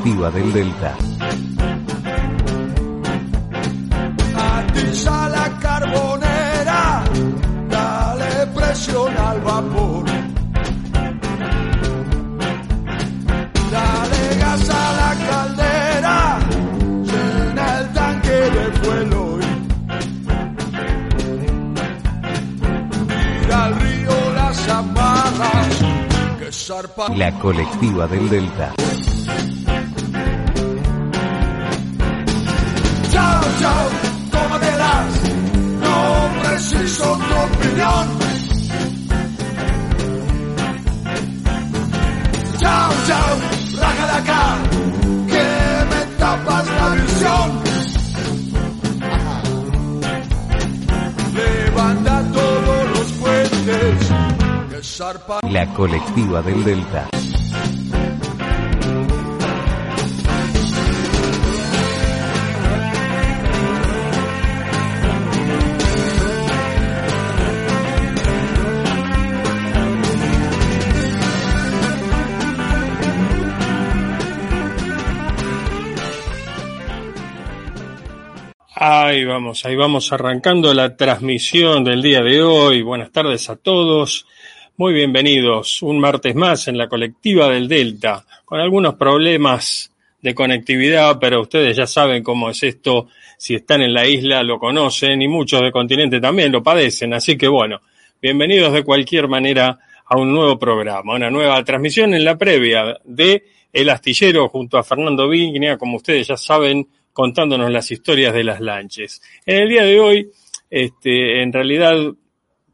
colectiva del Delta. Atiza la carbonera, dale presión al vapor. Dale gas a la caldera, llena el tanque de fuelo. Tira al río las amarras, que zarpa. La colectiva del Delta. La colectiva del Delta. Ahí vamos, ahí vamos arrancando la transmisión del día de hoy. Buenas tardes a todos. Muy bienvenidos un martes más en la colectiva del Delta, con algunos problemas de conectividad, pero ustedes ya saben cómo es esto. Si están en la isla lo conocen y muchos del continente también lo padecen. Así que bueno, bienvenidos de cualquier manera a un nuevo programa, una nueva transmisión en la previa de El Astillero junto a Fernando Vigna, como ustedes ya saben, contándonos las historias de las lanches. En el día de hoy, este, en realidad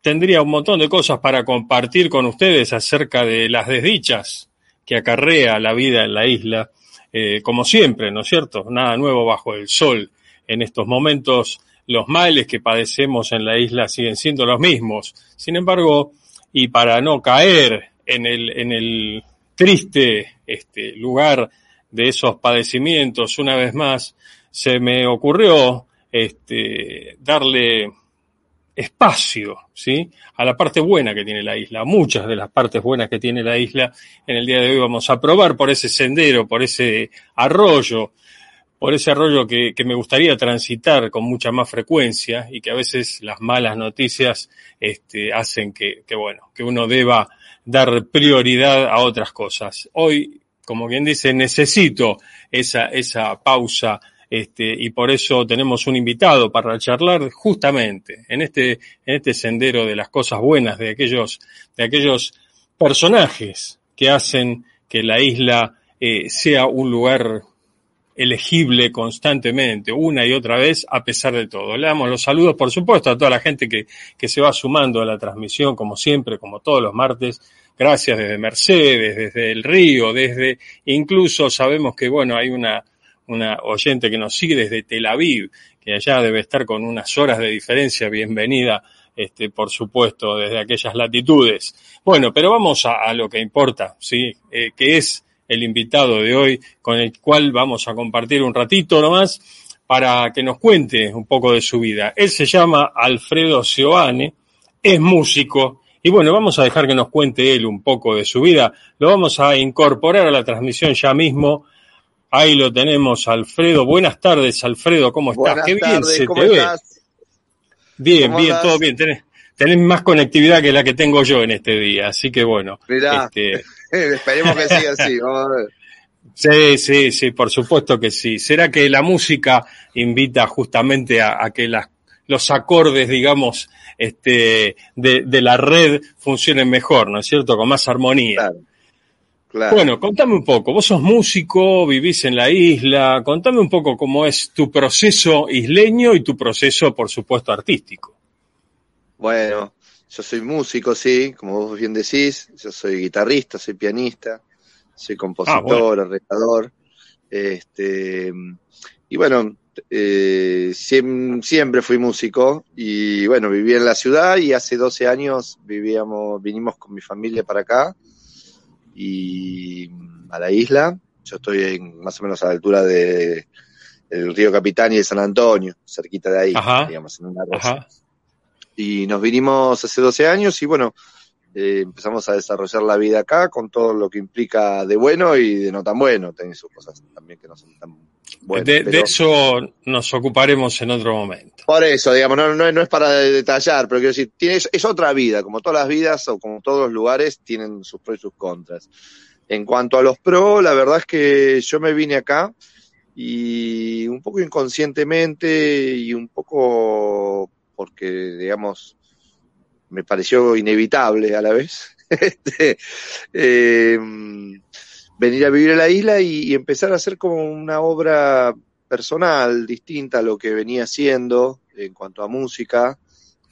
tendría un montón de cosas para compartir con ustedes acerca de las desdichas que acarrea la vida en la isla, eh, como siempre, ¿no es cierto? Nada nuevo bajo el sol. En estos momentos los males que padecemos en la isla siguen siendo los mismos. Sin embargo, y para no caer en el, en el triste este, lugar de esos padecimientos, una vez más, se me ocurrió este, darle espacio, ¿sí? A la parte buena que tiene la isla, muchas de las partes buenas que tiene la isla. En el día de hoy vamos a probar por ese sendero, por ese arroyo, por ese arroyo que, que me gustaría transitar con mucha más frecuencia y que a veces las malas noticias este, hacen que, que, bueno, que uno deba dar prioridad a otras cosas. Hoy, como quien dice, necesito esa, esa pausa este, y por eso tenemos un invitado para charlar justamente en este, en este sendero de las cosas buenas de aquellos, de aquellos personajes que hacen que la isla eh, sea un lugar elegible constantemente, una y otra vez, a pesar de todo. Le damos los saludos, por supuesto, a toda la gente que, que se va sumando a la transmisión, como siempre, como todos los martes. Gracias desde Mercedes, desde el Río, desde, incluso sabemos que, bueno, hay una, una oyente que nos sigue desde Tel Aviv, que allá debe estar con unas horas de diferencia. Bienvenida, este, por supuesto, desde aquellas latitudes. Bueno, pero vamos a, lo que importa, ¿sí? Eh, que es el invitado de hoy, con el cual vamos a compartir un ratito nomás para que nos cuente un poco de su vida. Él se llama Alfredo Sioane, es músico, y bueno, vamos a dejar que nos cuente él un poco de su vida. Lo vamos a incorporar a la transmisión ya mismo. Ahí lo tenemos, Alfredo. Buenas tardes, Alfredo, ¿cómo estás? Buenas Qué bien tardes, se ¿cómo te ve. estás? Bien, ¿Cómo bien, andás? todo bien. Tenés, tenés más conectividad que la que tengo yo en este día, así que bueno. Mirá. Este, Esperemos que siga así. Vamos a ver. Sí, sí, sí, por supuesto que sí. ¿Será que la música invita justamente a, a que las, los acordes, digamos, este, de, de la red funcionen mejor, ¿no es cierto? Con más armonía. Claro. Claro. Bueno, contame un poco. Vos sos músico, vivís en la isla. Contame un poco cómo es tu proceso isleño y tu proceso, por supuesto, artístico. Bueno, yo soy músico, sí, como vos bien decís. Yo soy guitarrista, soy pianista, soy compositor, arreglador. Este, y bueno, eh, siem- siempre fui músico y bueno, viví en la ciudad y hace 12 años vivíamos, vinimos con mi familia para acá y a la isla. Yo estoy en- más o menos a la altura de el río Capitán y de San Antonio, cerquita de ahí, Ajá. digamos, en una rosa Ajá. y nos vinimos hace 12 años y bueno, eh, empezamos a desarrollar la vida acá con todo lo que implica de bueno y de no tan bueno. Tiene sus cosas también que no son tan buenas. De, eso nos ocuparemos en otro momento. Por eso, digamos, no, no, es para detallar, pero quiero decir, tiene, es otra vida, como todas las vidas o como todos los lugares tienen sus pros y sus contras. En cuanto a los pros, la verdad es que yo me vine acá y un poco inconscientemente y un poco porque, digamos, me pareció inevitable a la vez, este, eh, venir a vivir a la isla y, empezar a hacer como una obra personal distinta a lo que venía haciendo en cuanto a música.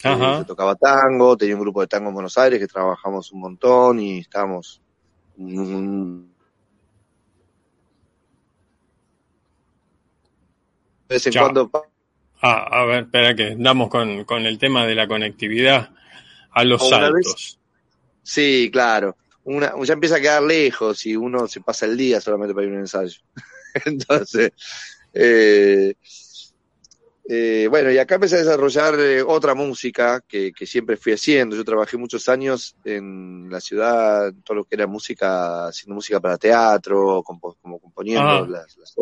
Eh, tocaba tango, tenía un grupo de tango en Buenos Aires que trabajamos un montón y estábamos de vez en cuando Ah, a ver, espera que andamos con, con el tema de la conectividad a los saltos. sí, claro. Una, ya empieza a quedar lejos y uno se pasa el día solamente para ir a un ensayo. Entonces, eh, eh, bueno, y acá empecé a desarrollar eh, otra música que, que, siempre fui haciendo. Yo trabajé muchos años en la ciudad, todo lo que era música, haciendo música para teatro, como, componiendo las, las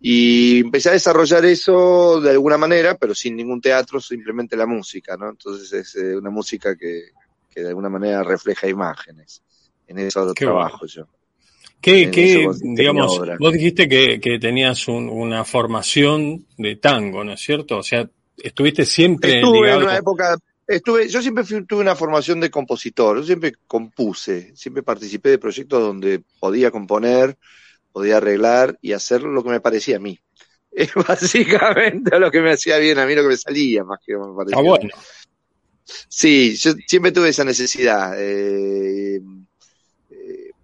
y empecé a desarrollar eso de alguna manera, pero sin ningún teatro, simplemente la música, ¿no? Entonces es eh, una música que, que, de alguna manera refleja imágenes. En eso trabajo yo. ¿Qué, qué digamos, vos dijiste que, que tenías una formación de tango, ¿no es cierto? O sea, estuviste siempre Estuve en una época, estuve, yo siempre tuve una formación de compositor, yo siempre compuse, siempre participé de proyectos donde podía componer, podía arreglar y hacer lo que me parecía a mí. Es básicamente lo que me hacía bien a mí, lo que me salía más que me parecía. Ah, bueno. Sí, yo siempre tuve esa necesidad. Eh,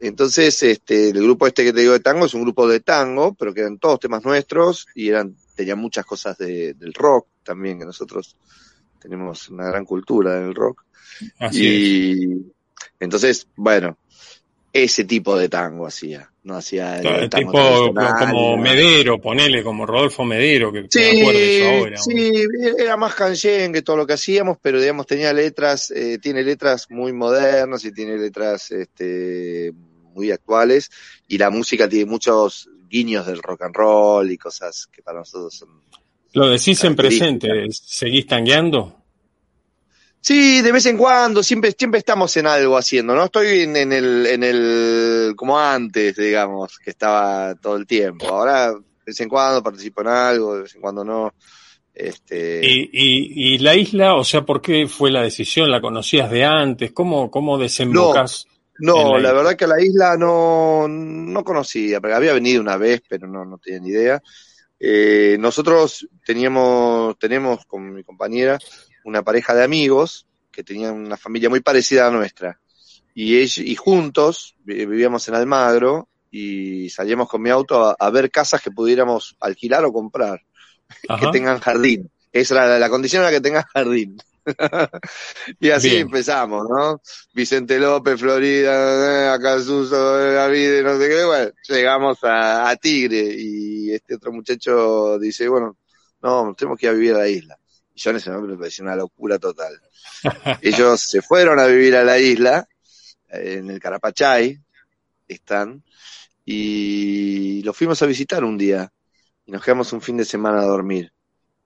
entonces, este, el grupo este que te digo de tango es un grupo de tango, pero que eran todos temas nuestros y eran, tenían muchas cosas de, del rock también, que nosotros tenemos una gran cultura del rock. Así y entonces, bueno, ese tipo de tango hacía no hacía el tipo como Medero, ponele como Rodolfo Medero, que sí, ahora. Sí, era más canción que todo lo que hacíamos, pero digamos tenía letras, eh, tiene letras muy modernas y tiene letras este, muy actuales y la música tiene muchos guiños del rock and roll y cosas que para nosotros son. Lo decís en presente, ¿seguís tangueando? Sí, de vez en cuando, siempre, siempre estamos en algo haciendo, no estoy en, el, en el, como antes, digamos, que estaba todo el tiempo. Ahora, de vez en cuando participo en algo, de vez en cuando no. Este... ¿Y, y, y la isla, o sea, por qué fue la decisión? ¿La conocías de antes? ¿Cómo, cómo desembocas? No, la, verdad que la isla no, no conocía, porque había venido una vez, pero no, no tenía ni idea. Eh, nosotros teníamos, tenemos con mi compañera una pareja de amigos que tenían una familia muy parecida a la nuestra. Y, ellos, y juntos vivíamos en Almagro y salíamos con mi auto a, ver casas que pudiéramos alquilar o comprar, que tengan jardín. Esa era la, condición era que tengan jardín. y así empezamos, ¿no? Vicente López, Florida, acá Suso, David, no sé qué, bueno, llegamos a, a Tigre y este otro muchacho dice, bueno, no, tenemos que ir a vivir a la isla. Y yo en ese momento me pareció una locura total. Ellos se fueron a vivir a la isla, en el Carapachay, están, y los fuimos a visitar un día. Y nos quedamos un fin de semana a dormir.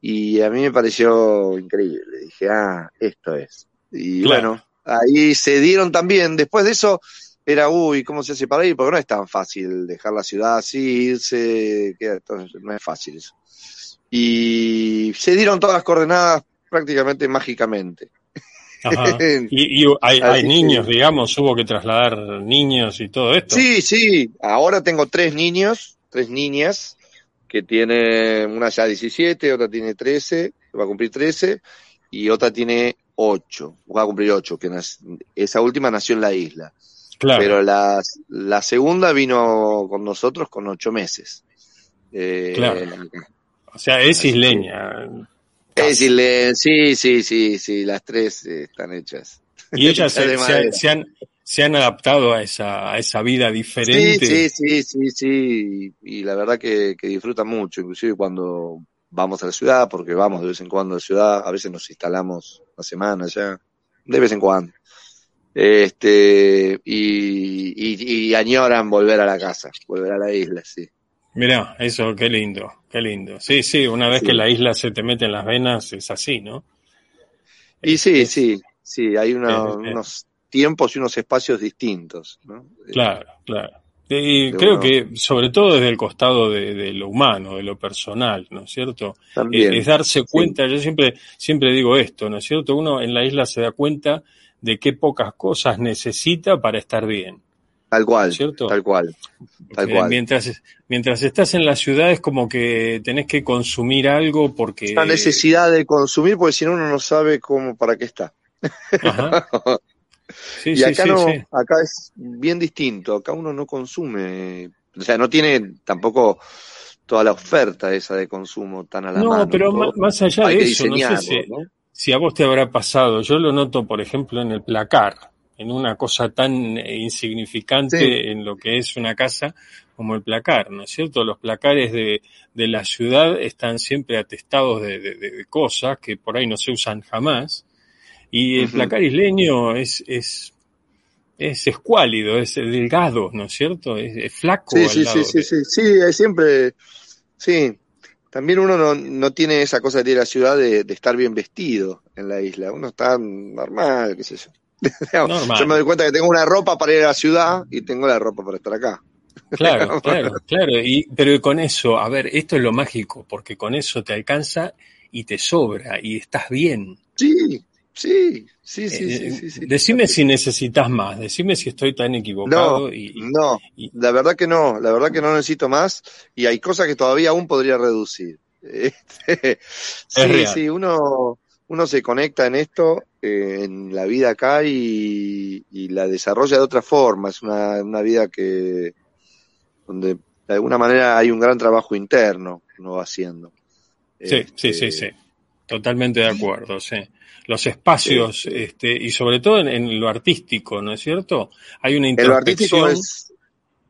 Y a mí me pareció increíble. Dije, ah, esto es. Y bueno, ahí se dieron también. Después de eso, era, uy, ¿cómo se hace para ir? Porque no es tan fácil dejar la ciudad así, irse, no es fácil eso y se dieron todas las coordenadas prácticamente mágicamente. Y, hay, niños, digamos, hubo que trasladar niños y todo esto. Sí, sí, ahora tengo tres niños, tres niñas, que tiene una ya 17, otra tiene 13, va a cumplir 13, y otra tiene 8, va a cumplir 8, que esa última nació en la isla. Claro. Pero la, la segunda vino con nosotros con 8 meses. Eh, claro. O sea, es isleña. Es isleña, sí, sí, sí, sí, las tres están hechas. Y ellas se, han, se han adaptado a esa, a esa vida diferente. Sí, sí, sí, sí, Y la verdad que, que disfrutan mucho, inclusive cuando vamos a la ciudad, porque vamos de vez en cuando a la ciudad, a veces nos instalamos una semana ya, de vez en cuando. Este, y, y, añoran volver a la casa, volver a la isla, sí. Mirá, eso, qué lindo, qué lindo. Sí, sí, una vez que la isla se te mete en las venas, es así, ¿no? Y sí, sí, sí, hay unos tiempos y unos espacios distintos, ¿no? Claro, claro. Y creo que sobre todo desde el costado de, lo humano, de lo personal, ¿no es cierto? También, es darse cuenta, yo siempre, siempre digo esto, ¿no es cierto? Uno en la isla se da cuenta de qué pocas cosas necesita para estar bien. Tal cual, ¿cierto? tal cual, tal cual. Mientras, mientras estás en la ciudad es como que tenés que consumir algo porque... La necesidad de consumir porque si no uno no sabe cómo, para qué está. y acá no, acá es bien distinto, acá uno no consume, o sea, no tiene tampoco toda la oferta esa de consumo tan a la mano. No, pero más allá de eso, no sé si, si, a vos te habrá pasado, yo lo noto, por ejemplo, en el placar, en una cosa tan insignificante en lo que es una casa como el placar, ¿no es cierto? Los placares de, de la ciudad están siempre atestados de, de, cosas que por ahí no se usan jamás, y el placar isleño es, es, es escuálido, es delgado, ¿no es cierto? Es, flaco. Sí, sí, sí, sí, sí, sí, siempre, sí. También uno no, no tiene esa cosa de ir a la ciudad de, de, estar bien vestido en la isla. Uno está normal, qué sé yo. Yo me doy cuenta que tengo una ropa para ir a la ciudad y tengo la ropa para estar acá. Claro, claro, claro. Y, pero con eso, a ver, esto es lo mágico, porque con eso te alcanza y te sobra y estás bien. Sí, Sí, sí, sí, eh, sí, sí, Decime si necesitas más, decime si estoy tan equivocado. No, y, no, la verdad que no, la verdad que no necesito más y hay cosas que todavía aún podría reducir. Este, sí, sí, uno, uno se conecta en esto, eh, en la vida acá y, la desarrolla de otra forma. Es una, una vida que, donde de alguna manera hay un gran trabajo interno que uno va haciendo. Sí, sí, sí, este, sí. Totalmente de acuerdo, sí los espacios, este, y sobre todo en, lo artístico, ¿no es cierto? Hay una introspección. Lo artístico es,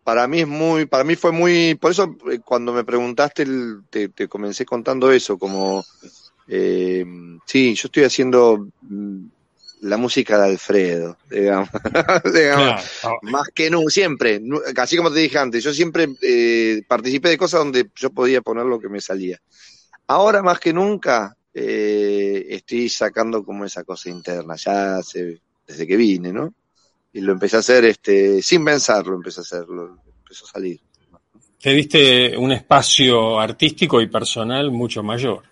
para mí es muy, para mí fue muy, por eso eh, cuando me preguntaste, te, comencé contando eso, como, eh, sí, yo estoy haciendo mm, la música de Alfredo, digamos, más que nunca, siempre, así como te dije antes, yo siempre eh, participé de cosas donde yo podía poner lo que me salía. Ahora más que nunca eh, estoy sacando como esa cosa interna, ya desde que vine, ¿no? Y lo empecé a hacer este, sin pensarlo, empecé a hacerlo, empezó a salir. Te diste un espacio artístico y personal mucho mayor.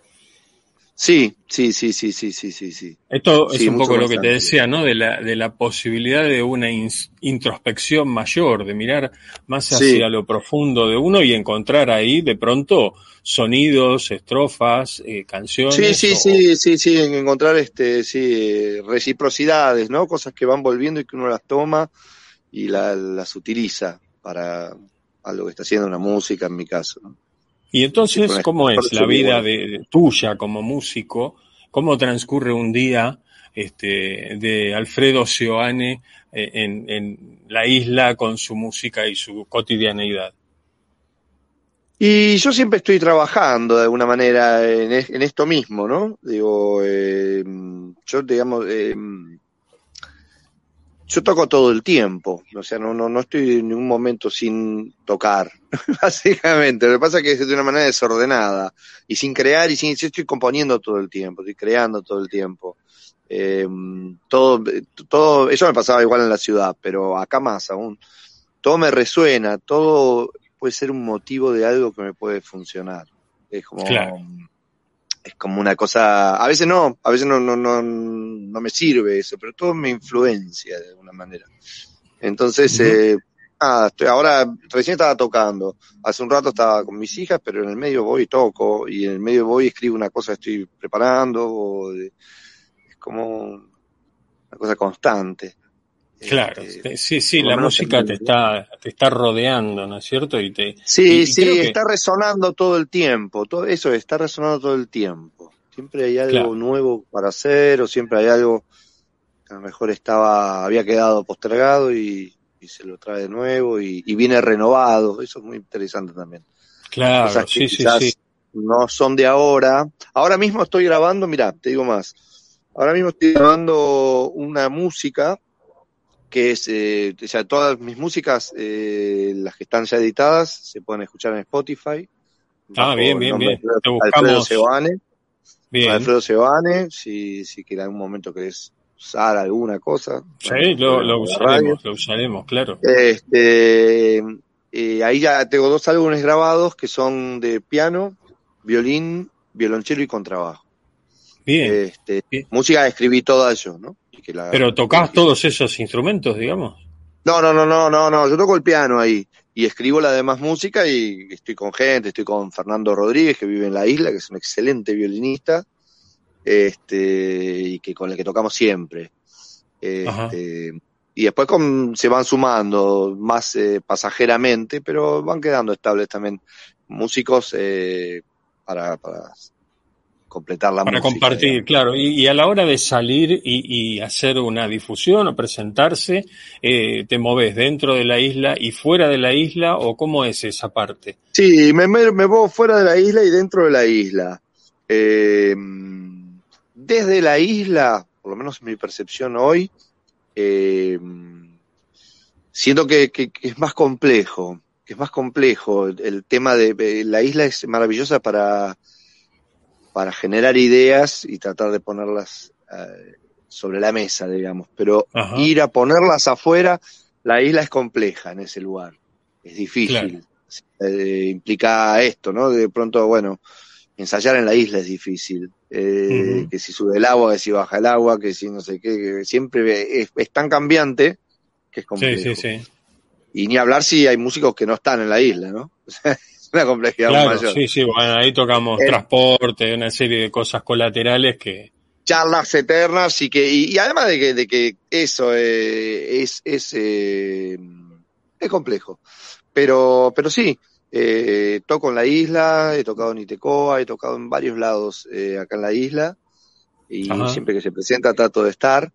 Sí, sí, sí, sí, sí, sí, sí, sí. Esto es un poco lo que te decía, ¿no? De la, de la posibilidad de una introspección mayor, de mirar más hacia lo profundo de uno y encontrar ahí de pronto sonidos, estrofas, eh, canciones. Sí, sí, sí, sí, sí, encontrar este, sí, reciprocidades, ¿no? Cosas que van volviendo y que uno las toma y las utiliza para algo que está haciendo una música, en mi caso, ¿no? Y entonces, ¿cómo es la vida de, tuya como músico? ¿Cómo transcurre un día este, de Alfredo Sioane eh, en, la isla con su música y su cotidianeidad? Y yo siempre estoy trabajando de alguna manera en, esto mismo, ¿no? Digo, eh, yo digamos, eh, yo toco todo el tiempo, o sea, no, no, no estoy en ningún momento sin tocar, básicamente. Lo que pasa es que es de una manera desordenada y sin crear y sin, yo estoy componiendo todo el tiempo, estoy creando todo el tiempo. Eh, todo, todo, eso me pasaba igual en la ciudad, pero acá más aún. Todo me resuena, todo puede ser un motivo de algo que me puede funcionar. Es como, es como una cosa, a veces no, a veces no, no, no, no me sirve eso, pero todo me influencia de alguna manera. Entonces, eh, nada, estoy, ahora recién estaba tocando, hace un rato estaba con mis hijas, pero en el medio voy y toco, y en el medio voy y escribo una cosa que estoy preparando, es como una cosa constante. Claro, este, sí, sí, la música te está, te está rodeando, ¿no es cierto? Y te, sí, sí, está resonando todo el tiempo, todo eso está resonando todo el tiempo. Siempre hay algo nuevo para hacer o siempre hay algo que a lo mejor estaba, había quedado postergado y, se lo trae de nuevo y, viene renovado. Eso es muy interesante también. Claro, sí, sí, sí. No son de ahora. Ahora mismo estoy grabando, mira, te digo más. Ahora mismo estoy grabando una música que es, eh, o sea, todas mis músicas, eh, las que están ya editadas, se pueden escuchar en Spotify. Ah, bien, bien, bien. Alfredo, Te Alfredo. Sebane, Bien. Alfredo Sebane, si, si que en algún momento querés usar alguna cosa. Sí, lo, lo la radio. usaremos, lo usaremos, claro. Este, eh, ahí ya tengo dos álbumes grabados que son de piano, violín, violonchelo y contrabajo. Bien. Este, Bien. música escribí toda yo, ¿no? Y que la- Pero tocás todos esos instrumentos, digamos. No, no, no, no, no, no, yo toco el piano ahí y escribo la demás música y estoy con gente, estoy con Fernando Rodríguez que vive en la isla, que es un excelente violinista, este, y que con el que tocamos siempre. Este, y después con- se van sumando más eh, pasajeramente, pero van quedando estables también músicos eh, para, para completar la Para música. compartir, digamos. claro. Y, y a la hora de salir y, y hacer una difusión o presentarse, eh, ¿te moves dentro de la isla y fuera de la isla o cómo es esa parte? Sí, me, me, me voy fuera de la isla y dentro de la isla. Eh, desde la isla, por lo menos mi percepción hoy, eh, siento que, que- que es más complejo, que es más complejo. El, el tema de, de la isla es maravillosa para, para generar ideas y tratar de ponerlas eh, sobre la mesa, digamos, pero Ajá. ir a ponerlas afuera, la isla es compleja en ese lugar, es difícil. Eh, implica esto, ¿no? De pronto, bueno, ensayar en la isla es difícil. Eh. Que si sube el agua, que si baja el agua, que si no sé qué, que siempre es, es tan cambiante que es Sí, complejo. sí, sí. Y ni hablar si hay músicos que no están en la isla, ¿no? Es una complejidad Claro, mayor. sí, sí, bueno, ahí tocamos Eh. transporte, una serie de cosas colaterales que... charlas eternas y que y, y además de que, de que eso eh, es es eh, es complejo pero pero sí eh, toco en la isla he tocado en Itecoa he tocado en varios lados eh, acá en la isla y Ajá. siempre que se presenta trato de estar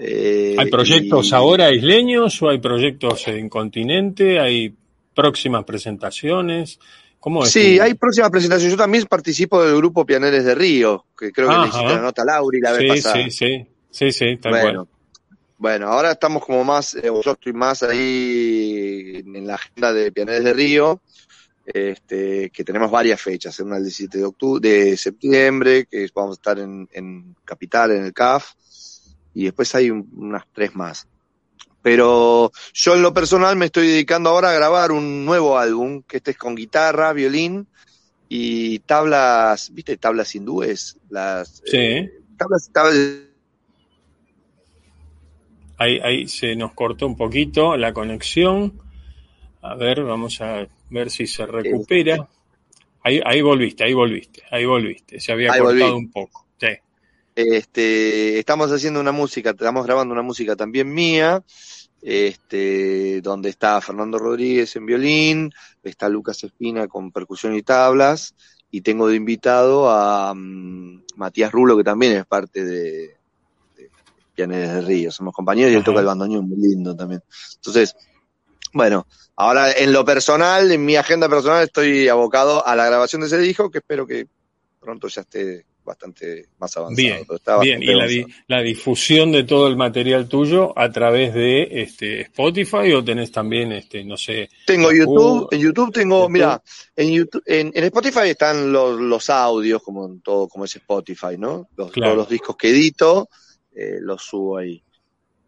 eh, ¿Hay proyectos y- ahora isleños o hay proyectos en continente? ¿Hay próximas presentaciones? ¿Cómo es? Sí, hay próxima presentación. Yo también participo del grupo Pianeres de Río, que creo que le hiciste la nota a Lauri la vez Sí, pasada. sí, sí, sí, sí, tal bueno, cual. bueno, ahora estamos como más, eh, yo estoy más ahí en la agenda de Pianeres de Río, este, que tenemos varias fechas, una el 17 de octubre, de septiembre, que vamos a estar en, en Capital, en el CAF, y después hay un- unas tres más. Pero yo en lo personal me estoy dedicando ahora a grabar un nuevo álbum, que este es con guitarra, violín y tablas, ¿viste? Tablas hindúes, las Sí. eh, tablas, tablas Ahí, ahí se nos cortó un poquito la conexión. A ver, vamos a ver si se recupera. Ahí, ahí volviste, ahí volviste, ahí volviste. Se había Ahí cortado volví. un poco. Sí. Este, estamos haciendo una música, estamos grabando una música también mía, este, donde está Fernando Rodríguez en violín, está Lucas Espina con percusión y tablas, y tengo de invitado a mm, Matías Rulo, que también es parte de, de Pianeres de Río, somos compañeros y él toca el bandoneón muy lindo también. Entonces, bueno, ahora en lo personal, en mi agenda personal, estoy abocado a la grabación de ese disco, que espero que pronto ya esté bastante más avanzado. Bien, pero Y la, di- la difusión de todo el material tuyo a través de este Spotify o tenés también, este, no sé, Tengo YouTube, en YouTube tengo, YouTube. mira, en YouTube, en, en Spotify están los, los audios, como en todo, como es Spotify, ¿no? Los, Claro. Todos los discos que edito, eh, los subo ahí.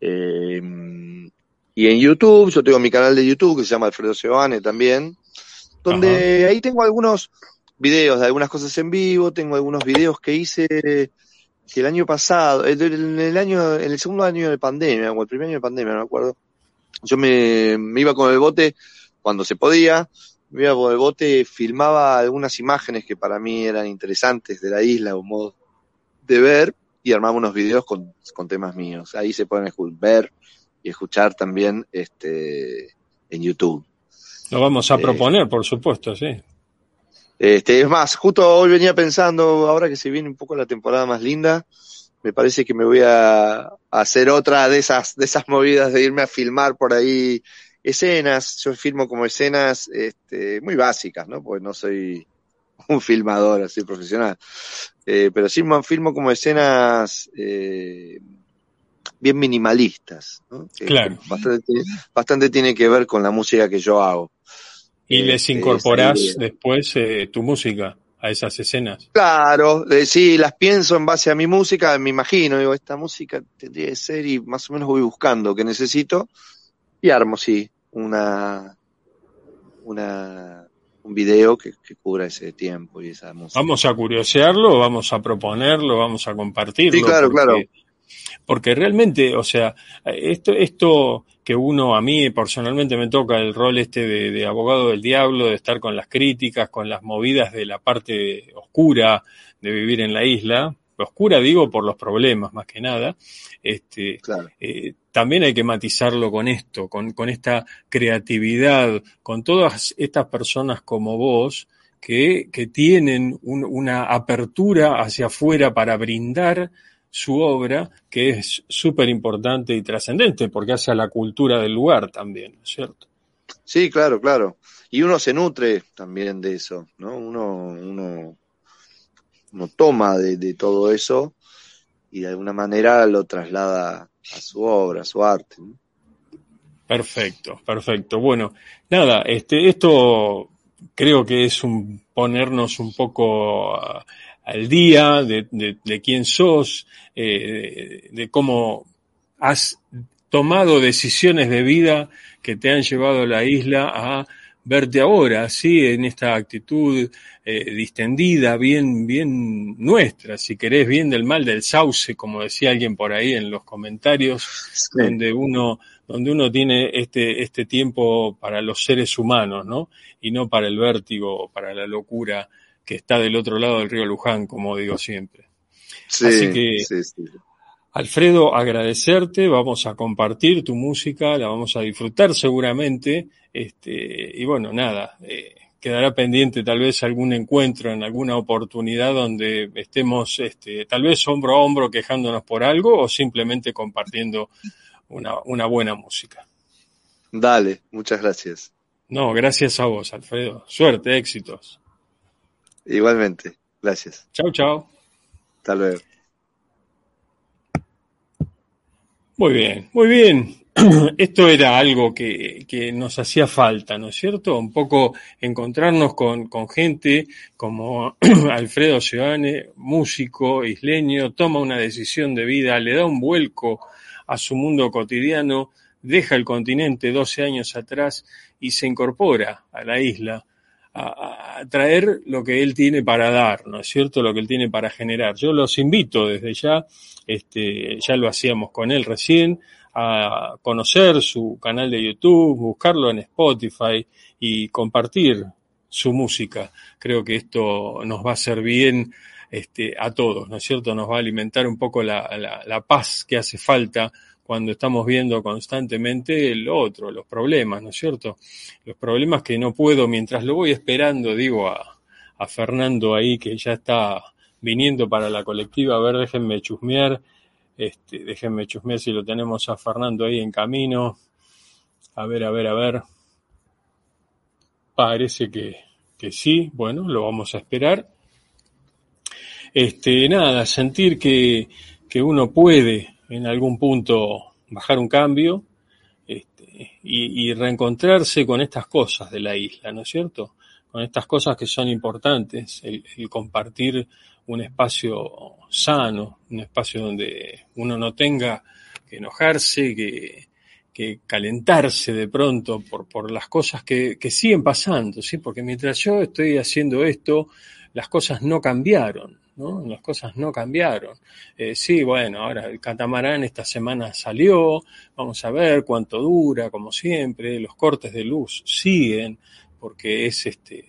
Eh, y en YouTube, yo tengo mi canal de YouTube que se llama Alfredo Sebane también, donde ahí tengo algunos videos de algunas cosas en vivo, tengo algunos videos que hice que el año pasado, el, el- el año, en el segundo año de pandemia, o el primer año de pandemia, no me acuerdo. Yo me, me iba con el bote cuando se podía, me iba con el bote, filmaba algunas imágenes que para mí eran interesantes de la isla, un modo de ver, y armaba unos videos con, con temas míos. Ahí se pueden ver y escuchar también este en YouTube. lo vamos a Eh, proponer, por supuesto, sí. Este, es más, justo hoy venía pensando, ahora que se viene un poco la temporada más linda, me parece que me voy a, hacer otra de esas, de esas movidas de irme a filmar por ahí escenas. Yo filmo como escenas, este, muy básicas, ¿no? Porque no soy un filmador así profesional. Eh, pero sí filmo como escenas, eh, bien minimalistas. ¿no? claro. Bastante, bastante, tiene que ver con la música que yo hago. ¿Y les este, incorporás después eh, tu música a esas escenas? Claro, eh, sí, las pienso en base a mi música, me imagino, digo, esta música tendría que ser y más o menos voy buscando que necesito y armo, sí, una, una, un video que, cubra ese tiempo y esa música. Vamos a curiosearlo, vamos a proponerlo, vamos a compartirlo. Sí, claro, claro. Porque realmente, o sea, esto, esto que uno, a mí personalmente me toca el rol este de, de, abogado del diablo, de estar con las críticas, con las movidas de la parte oscura de vivir en la isla, oscura digo por los problemas más que nada, este, eh, también hay que matizarlo con esto, con, con esta creatividad, con todas estas personas como vos que, que tienen un, una apertura hacia afuera para brindar su obra, que es súper importante y trascendente, porque hace a la cultura del lugar también, ¿no es cierto? Sí, claro, claro. Y uno se nutre también de eso, ¿no? Uno, uno uno toma de, todo eso y de alguna manera lo traslada a su obra, a su arte. Perfecto, perfecto. Bueno, nada, este, esto creo que es un ponernos un poco al día de, de, quién sos, eh, de, cómo has tomado decisiones de vida que te han llevado a la isla a verte ahora, sí, en esta actitud eh, distendida, bien, bien nuestra, si querés, bien del mal del sauce, como decía alguien por ahí en los comentarios, donde uno, donde uno tiene este, este tiempo para los seres humanos, ¿no? Y no para el vértigo, para la locura que está del otro lado del río Luján, como digo siempre. Así que, Alfredo, agradecerte, vamos a compartir tu música, la vamos a disfrutar seguramente, este, y bueno, nada, eh, quedará pendiente tal vez algún encuentro en alguna oportunidad donde estemos este, tal vez hombro a hombro quejándonos por algo o simplemente compartiendo una, una buena música. Dale, muchas gracias. No, gracias a vos, Alfredo. Suerte, éxitos. Igualmente, gracias. Chao, chao. Hasta luego. Muy bien, muy bien. esto era algo que, que, nos hacía falta, ¿no es cierto? Un poco encontrarnos con, con gente como Alfredo Giovanni, músico isleño, toma una decisión de vida, le da un vuelco a su mundo cotidiano, deja el continente 12 años atrás y se incorpora a la isla a, traer lo que él tiene para dar, ¿no es cierto? Lo que él tiene para generar. Yo los invito desde ya, este, ya lo hacíamos con él recién, a conocer su canal de YouTube, buscarlo en Spotify y compartir su música. Creo que esto nos va a hacer bien este, a todos, ¿no es cierto? Nos va a alimentar un poco la, la paz que hace falta cuando estamos viendo constantemente el otro, los problemas, ¿no es cierto? Los problemas que no puedo, mientras lo voy esperando, digo a, a Fernando ahí que ya está viniendo para la colectiva, a ver, déjenme chusmear este, déjenme chusmear si lo tenemos a Fernando ahí en camino. A ver, a ver, a ver. Parece que, que sí. Bueno, lo vamos a esperar. Este, nada, sentir que, que uno puede en algún punto bajar un cambio este, y, y, reencontrarse con estas cosas de la isla, ¿no es cierto? Con estas cosas que son importantes, el, el compartir un espacio sano, un espacio donde uno no tenga que enojarse, que, que calentarse de pronto por, por las cosas que, que, siguen pasando, ¿sí? Porque mientras yo estoy haciendo esto, las cosas no cambiaron, ¿no? Las cosas no cambiaron. Eh, sí, bueno, ahora el catamarán esta semana salió, vamos a ver cuánto dura, como siempre, los cortes de luz siguen, porque es este,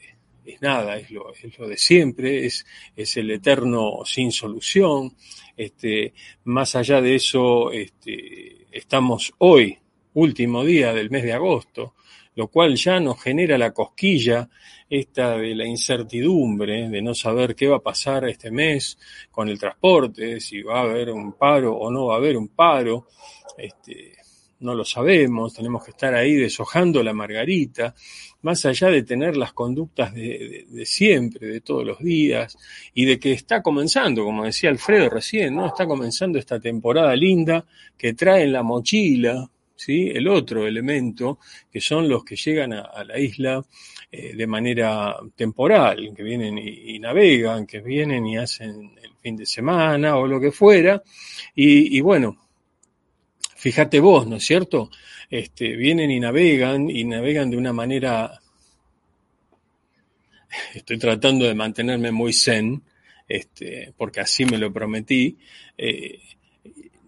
es nada, es lo, es lo de siempre, es, es el eterno sin solución. Este, más allá de eso, este, estamos hoy, último día del mes de agosto, lo cual ya nos genera la cosquilla esta de la incertidumbre, de no saber qué va a pasar este mes con el transporte, si va a haber un paro o no va a haber un paro. Este, no lo sabemos, tenemos que estar ahí deshojando la margarita, más allá de tener las conductas de, siempre, de todos los días, y de que está comenzando, como decía Alfredo recién, ¿no? Está comenzando esta temporada linda que trae en la mochila, ¿sí? El otro elemento, que son los que llegan a, la isla eh, de manera temporal, que vienen y, navegan, que vienen y hacen el fin de semana o lo que fuera, y bueno, fíjate vos, ¿no es cierto? Este, vienen y navegan y navegan de una manera, estoy tratando de mantenerme muy zen, este, porque así me lo prometí, eh,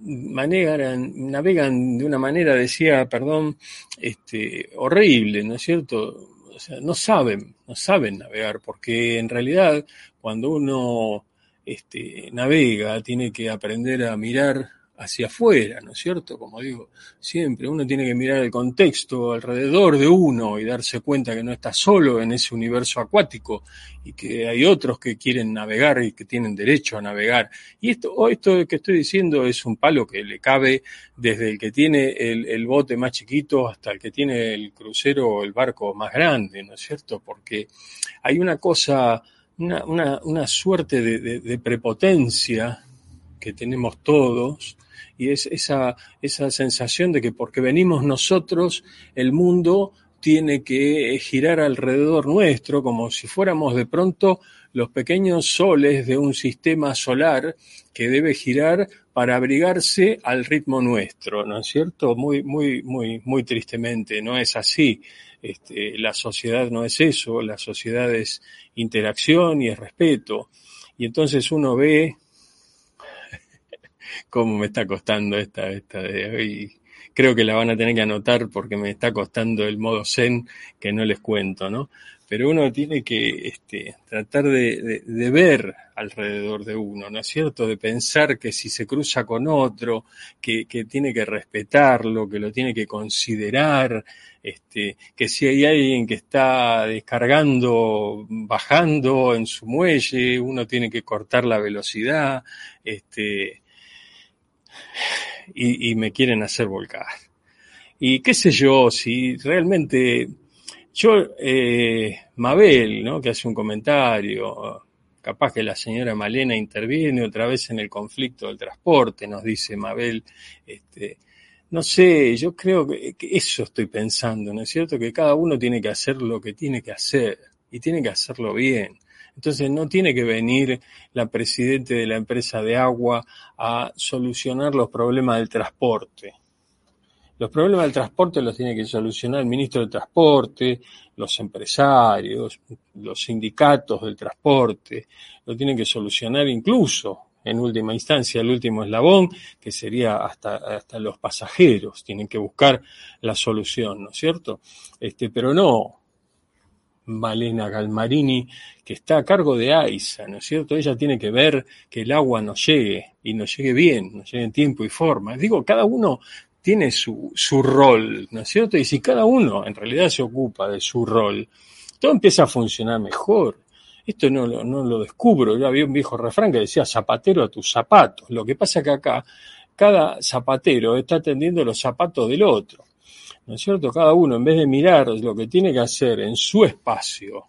navegan de una manera, decía, perdón, este, horrible, ¿no es cierto? O sea, no saben, no saben navegar, porque en realidad cuando uno este, navega tiene que aprender a mirar hacia afuera, ¿no es cierto? Como digo, siempre uno tiene que mirar el contexto alrededor de uno y darse cuenta que no está solo en ese universo acuático y que hay otros que quieren navegar y que tienen derecho a navegar. Y esto, esto que estoy diciendo es un palo que le cabe desde el que tiene el, bote más chiquito hasta el que tiene el crucero o el barco más grande, ¿no es cierto? Porque hay una cosa, una, una, suerte de prepotencia que tenemos todos, y es esa, esa sensación de que porque venimos nosotros, el mundo tiene que girar alrededor nuestro, como si fuéramos de pronto los pequeños soles de un sistema solar que debe girar para abrigarse al ritmo nuestro, ¿no es cierto? Muy, muy, muy, muy tristemente, no es así. Este, la sociedad no es eso, la sociedad es interacción y es respeto. Y entonces uno ve cómo me está costando esta, esta de hoy. Creo que la van a tener que anotar porque me está costando el modo zen que no les cuento, ¿no? Pero uno tiene que este, tratar de, de, ver alrededor de uno, ¿no es cierto? De pensar que si se cruza con otro, que, que tiene que respetarlo, que lo tiene que considerar, este, que si hay alguien que está descargando, bajando en su muelle, uno tiene que cortar la velocidad, este, y, me quieren hacer volcar. Y qué sé yo, si realmente yo, eh, Mabel, ¿no? que hace un comentario, capaz que la señora Malena interviene otra vez en el conflicto del transporte, nos dice Mabel, este, no sé, yo creo que, que, eso estoy pensando, ¿no es cierto? Que cada uno tiene que hacer lo que tiene que hacer y tiene que hacerlo bien. Entonces no tiene que venir la presidente de la empresa de agua a solucionar los problemas del transporte. Los problemas del transporte los tiene que solucionar el ministro del Transporte, los empresarios, los sindicatos del transporte, lo tienen que solucionar incluso, en última instancia, el último eslabón, que sería hasta, hasta los pasajeros, tienen que buscar la solución, ¿no es cierto? Este, pero no Malena Galmarini, que está a cargo de AISA, ¿no es cierto? Ella tiene que ver que el agua nos llegue y nos llegue bien, nos llegue en tiempo y forma. Digo, cada uno tiene su, su rol, ¿no es cierto? Y si cada uno en realidad se ocupa de su rol, todo empieza a funcionar mejor. Esto no, no lo descubro. Yo había un viejo refrán que decía zapatero a tus zapatos. Lo que pasa es que acá cada zapatero está atendiendo los zapatos del otro. ¿No es cierto? Cada uno, en vez de mirar lo que tiene que hacer en su espacio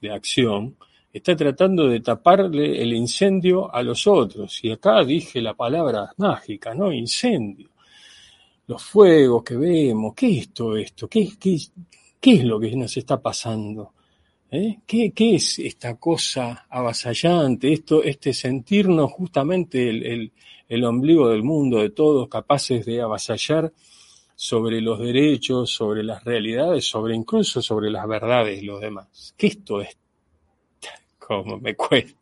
de acción, está tratando de taparle el incendio a los otros. Y acá dije la palabra mágica, ¿no? Incendio. Los fuegos que vemos, ¿qué es todo esto? ¿Qué, qué, qué es lo que nos está pasando? ¿Eh? ¿Qué, ¿Qué, es esta cosa avasallante, esto, este sentirnos justamente el, el, el ombligo del mundo, de todos, capaces de avasallar sobre los derechos, sobre las realidades, sobre incluso sobre las verdades de los demás. Que esto es como me cuesta.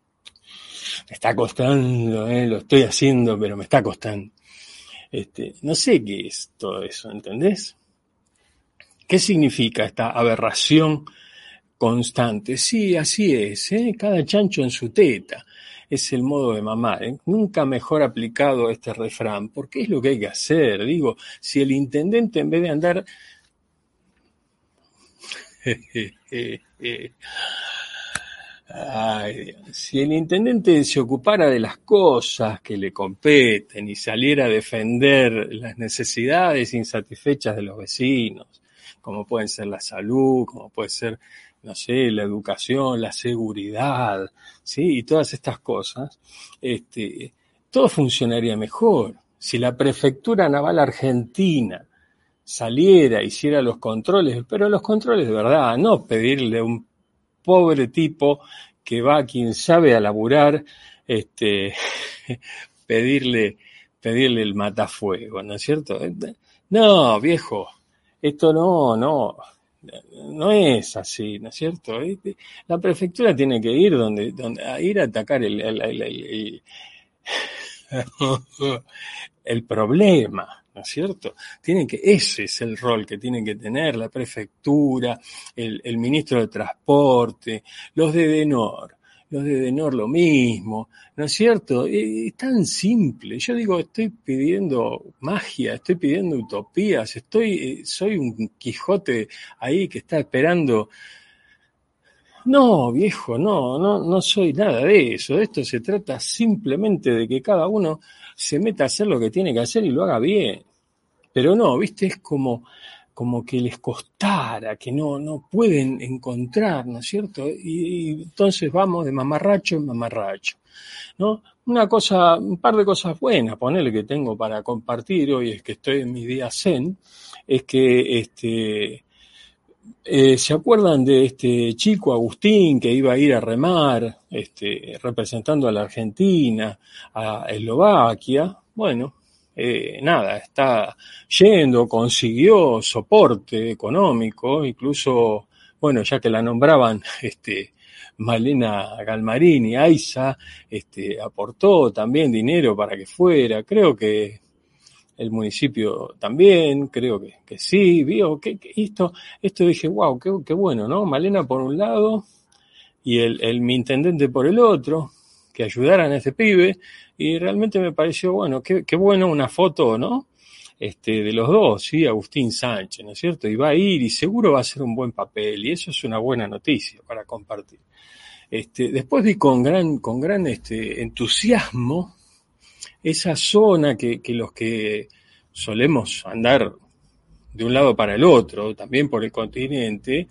Me está costando, eh, lo estoy haciendo, pero me está costando. Este, no sé qué es todo eso, ¿entendés? ¿Qué significa esta aberración constante? Sí, así es, ¿eh? cada chancho en su teta es el modo de mamar. ¿eh? Nunca mejor aplicado este refrán, porque es lo que hay que hacer. Digo, si el intendente en vez de andar... Ay, si el intendente se ocupara de las cosas que le competen y saliera a defender las necesidades insatisfechas de los vecinos, como pueden ser la salud, como puede ser, no sé, la educación, la seguridad, ¿sí? Y todas estas cosas, este, todo funcionaría mejor. Si la prefectura naval argentina saliera, hiciera los controles, pero los controles de verdad, no pedirle a un pobre tipo que va, quien sabe, a laburar, este, pedirle, pedirle el matafuego, ¿no es cierto? No, viejo, esto no, no, no es así, ¿no es cierto? La prefectura tiene que ir donde, donde a ir a atacar el, el, el, el problema, ¿no es cierto? Tienen que, ese es el rol que tienen que tener la prefectura, el, el ministro de Transporte, los de Denor, los de Denor lo mismo, ¿no es cierto? Es tan simple. Yo digo, estoy pidiendo magia, estoy pidiendo utopías, estoy, eh, soy un Quijote ahí que está esperando. No, viejo, no, no, no soy nada de eso. De esto se trata simplemente de que cada uno se meta a hacer lo que tiene que hacer y lo haga bien. Pero no, viste, es como, como que les costara, que no, no pueden encontrar, ¿no es cierto? Y, entonces vamos de mamarracho en mamarracho, ¿no? Una cosa, un par de cosas buenas, ponerle que tengo para compartir hoy es que estoy en mi día zen, es que este, eh, ¿Se acuerdan de este chico Agustín que iba a ir a remar, este, representando a la Argentina, a Eslovaquia? Bueno, eh, nada, está yendo, consiguió soporte económico, incluso, bueno, ya que la nombraban, este, Malena Galmarini, Aiza, este, aportó también dinero para que fuera, creo que el municipio también, creo que, que sí, vio, que, esto, esto dije, wow, qué, qué, bueno, ¿no? Malena por un lado y el, el mi intendente por el otro, que ayudaran a ese pibe, y realmente me pareció, bueno, qué, qué bueno una foto, ¿no? Este, de los dos, sí, Agustín Sánchez, ¿no es cierto? Y va a ir y seguro va a ser un buen papel, y eso es una buena noticia para compartir. Este, después vi con gran, con gran este, entusiasmo esa zona que, que los que solemos andar de un lado para el otro, también por el continente,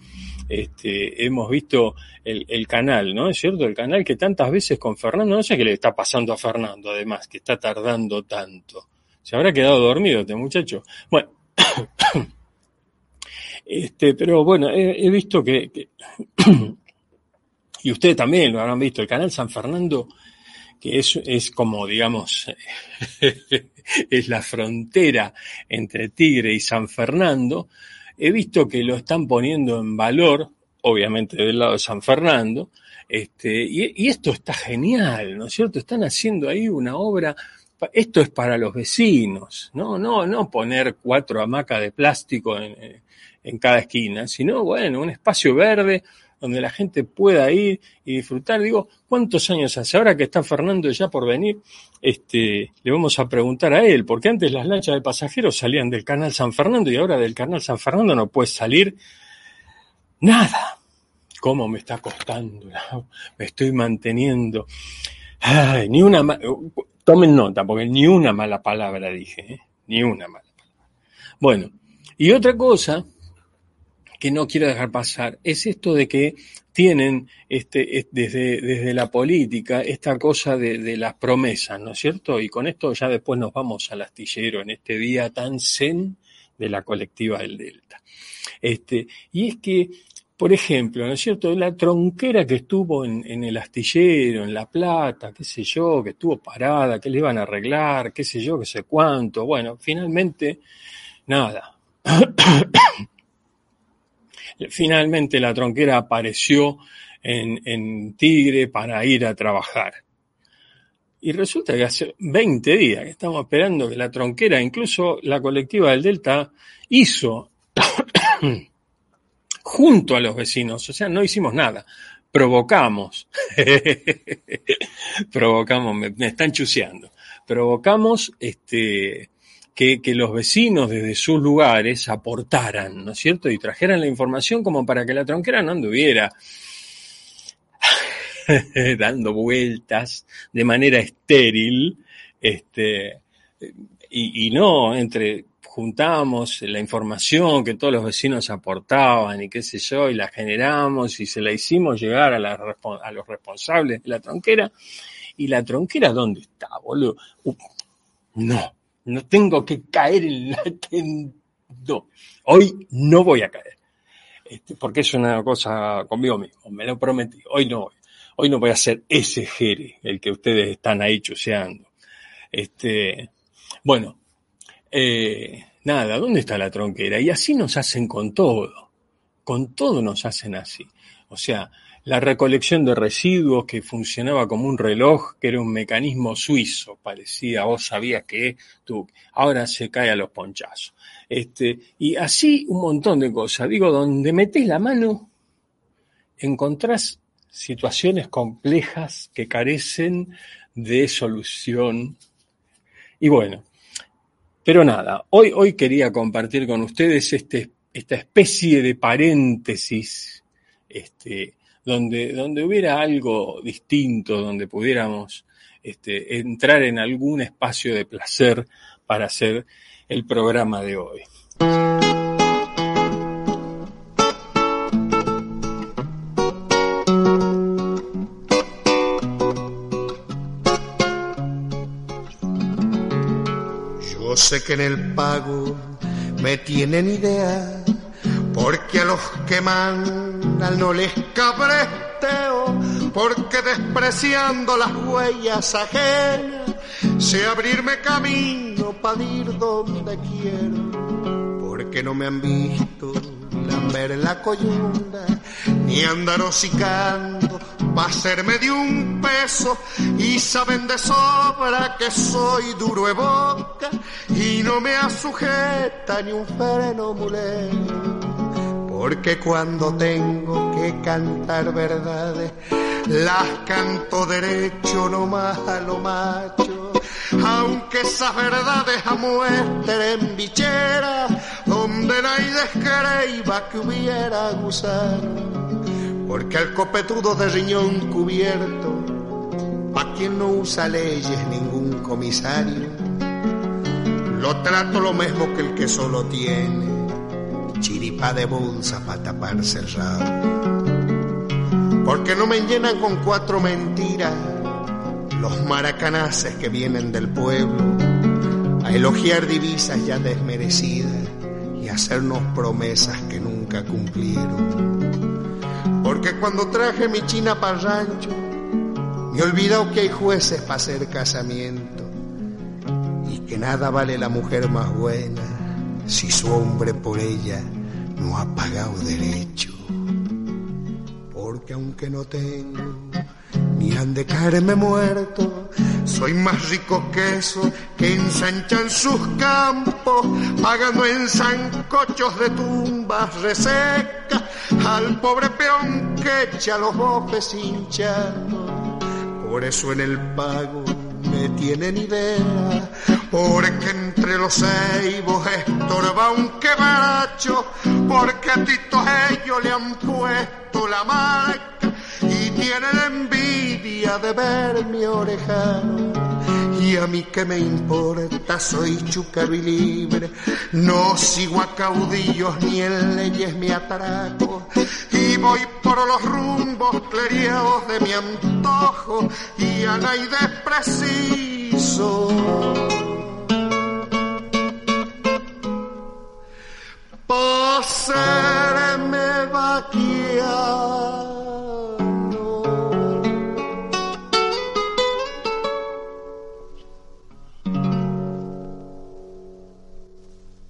este, hemos visto el, canal, ¿no es cierto? El canal que tantas veces con Fernando, no sé qué le está pasando a Fernando, además, que está tardando tanto. Se habrá quedado dormido este muchacho. Bueno, este, pero bueno, he, he visto que, que y ustedes también lo habrán visto, el canal San Fernando que es, es como, digamos, es la frontera entre Tigre y San Fernando, he visto que lo están poniendo en valor, obviamente del lado de San Fernando, este, y, y esto está genial, ¿no es cierto? Están haciendo ahí una obra. Esto es para los vecinos, no, no, no poner cuatro hamacas de plástico en, en, cada esquina, sino, bueno, un espacio verde donde la gente pueda ir y disfrutar. Digo, ¿cuántos años hace? Ahora que está Fernando ya por venir, este, le vamos a preguntar a él, porque antes las lanchas de pasajeros salían del canal San Fernando y ahora del canal San Fernando no puede salir nada. ¿Cómo me está costando? Me estoy manteniendo. Ni una tomen nota, porque ni una mala palabra dije, ¿eh? ni una mala palabra. Bueno, y otra cosa que no quiero dejar pasar es esto de que tienen este, desde, desde la política esta cosa de, las promesas, ¿no es cierto? Y con esto ya después nos vamos al astillero en este día tan zen de la colectiva del Delta. Este, y es que, por ejemplo, ¿no es cierto? La tronquera que estuvo en, en el astillero, en La Plata, qué sé yo, que estuvo parada, que le iban a arreglar, qué sé yo, qué sé cuánto. Bueno, finalmente, nada. Finalmente la tronquera apareció en, en Tigre para ir a trabajar. Y resulta que hace 20 días que estamos esperando que la tronquera, incluso la colectiva del Delta, hizo junto a los vecinos, o sea, no hicimos nada, provocamos, provocamos, me, me, están chuseando, provocamos este, que, que, los vecinos desde sus lugares aportaran, ¿no es cierto? Y trajeran la información como para que la tronquera no anduviera dando vueltas de manera estéril, este, y, y no entre juntamos la información que todos los vecinos aportaban y qué sé yo, y la generamos y se la hicimos llegar a, los responsables de la tronquera. ¿Y la tronquera dónde está, boludo? Uh, no, no tengo que caer en la no, hoy no voy a caer. Este, porque es una cosa conmigo mismo, me lo prometí. Hoy no voy. Hoy no voy a ser ese jere, el que ustedes están ahí chuseando. Este, bueno, eh, nada, ¿dónde está la tronquera? Y así nos hacen con todo. Con todo nos hacen así. O sea, la recolección de residuos que funcionaba como un reloj, que era un mecanismo suizo, parecía, vos sabías que tú, ahora se cae a los ponchazos. Este, y así un montón de cosas. Digo, donde metés la mano, encontrás situaciones complejas que carecen de solución. Y bueno, pero nada, hoy, hoy quería compartir con ustedes este, esta especie de paréntesis, este, donde, donde hubiera algo distinto, donde pudiéramos este, entrar en algún espacio de placer para hacer el programa de hoy. Yo sé que en el pago me tienen idea porque a los que mandan no les cabresteo, porque despreciando las huellas ajenas, sé abrirme camino para ir donde quiero, porque no me han visto lamber la coyunda, ni andar hocicando pa' hacerme de un peso, y saben de sobra que soy duro de boca, y no me asujeta ni un freno mulero porque cuando tengo que cantar verdades, las canto derecho nomás a lo macho, aunque esas verdades en bichera, donde nadie descreiba que hubiera gusano, porque al copetudo de riñón cubierto, pa' quien no usa leyes ningún comisario, lo trato lo mismo que el que solo tiene chiripa de bolsa para taparse el. Porque no me llenan con cuatro mentiras los maracanaces que vienen del pueblo a elogiar divisas ya desmerecidas y hacernos promesas que nunca cumplieron. Porque cuando traje mi china para rancho, me he olvidado que hay jueces para hacer casamiento y que nada vale la mujer más buena si su hombre por ella no ha pagado derecho. Porque aunque no tengo ni han de caerme muerto, soy más rico que eso que ensanchan sus campos, pagando en zancochos de tumbas resecas al pobre peón que echa los bofes hinchando. Por eso en el pago me tienen idea, porque entre los ceibos estorba un quebracho, porque a Tito ellos le han puesto la marca y tienen envidia de ver mi orejano. Y a mí que me importa, soy chucaro y libre. No sigo a caudillos ni en leyes me atraco. Y voy por los rumbos cleriados de mi antojo. Y a nadie preciso. Pasarme vaquear.